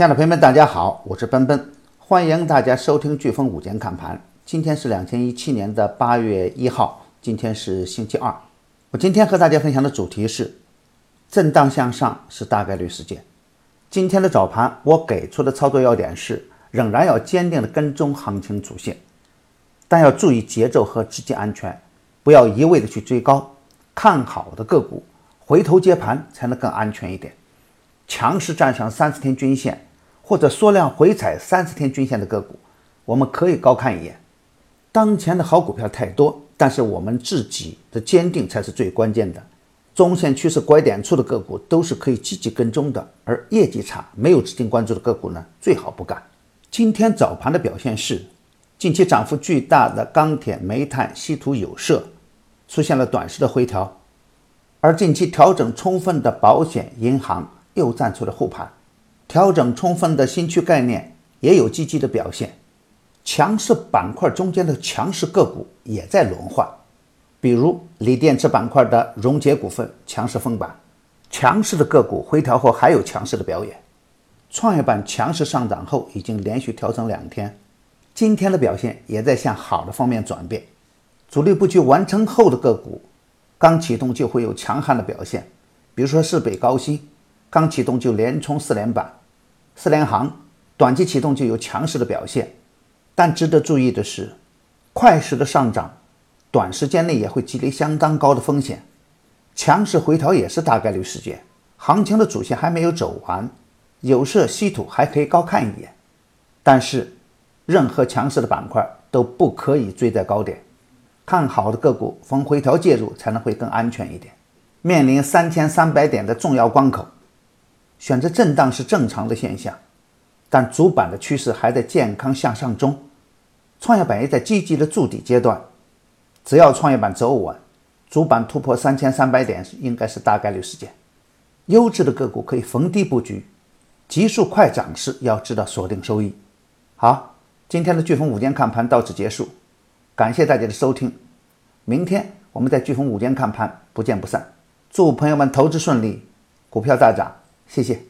亲爱的朋友们，大家好，我是奔奔，欢迎大家收听飓风午间看盘。今天是两千一七年的八月一号，今天是星期二。我今天和大家分享的主题是震荡向上是大概率事件。今天的早盘我给出的操作要点是，仍然要坚定的跟踪行情主线，但要注意节奏和资金安全，不要一味的去追高。看好的个股回头接盘才能更安全一点。强势站上三十天均线或者缩量回踩三十天均线的个股，我们可以高看一眼。当前的好股票太多，但是我们自己的坚定才是最关键的。中线趋势拐点处的个股都是可以积极跟踪的，而业绩差、没有资金关注的个股呢，最好不干。今天早盘的表现是，近期涨幅巨大的钢铁、煤炭、稀土、有色出现了短时的回调，而近期调整充分的保险、银行。又站出了护盘，调整充分的新区概念也有积极的表现，强势板块中间的强势个股也在轮换，比如锂电池板块的荣捷股份强势封板，强势的个股回调后还有强势的表演，创业板强势上涨后已经连续调整两天，今天的表现也在向好的方面转变，主力布局完成后的个股刚启动就会有强悍的表现，比如说市北高新。刚启动就连冲四连板，四连行短期启动就有强势的表现，但值得注意的是，快时的上涨，短时间内也会积累相当高的风险，强势回调也是大概率事件。行情的主线还没有走完，有色、稀土还可以高看一眼，但是任何强势的板块都不可以追在高点，看好的个股逢回调介入才能会更安全一点。面临三千三百点的重要关口。选择震荡是正常的现象，但主板的趋势还在健康向上中，创业板也在积极的筑底阶段。只要创业板走稳，主板突破三千三百点应该是大概率事件。优质的个股可以逢低布局，急速快涨时要知道锁定收益。好，今天的飓风午间看盘到此结束，感谢大家的收听，明天我们在飓风午间看盘不见不散。祝朋友们投资顺利，股票大涨。谢谢。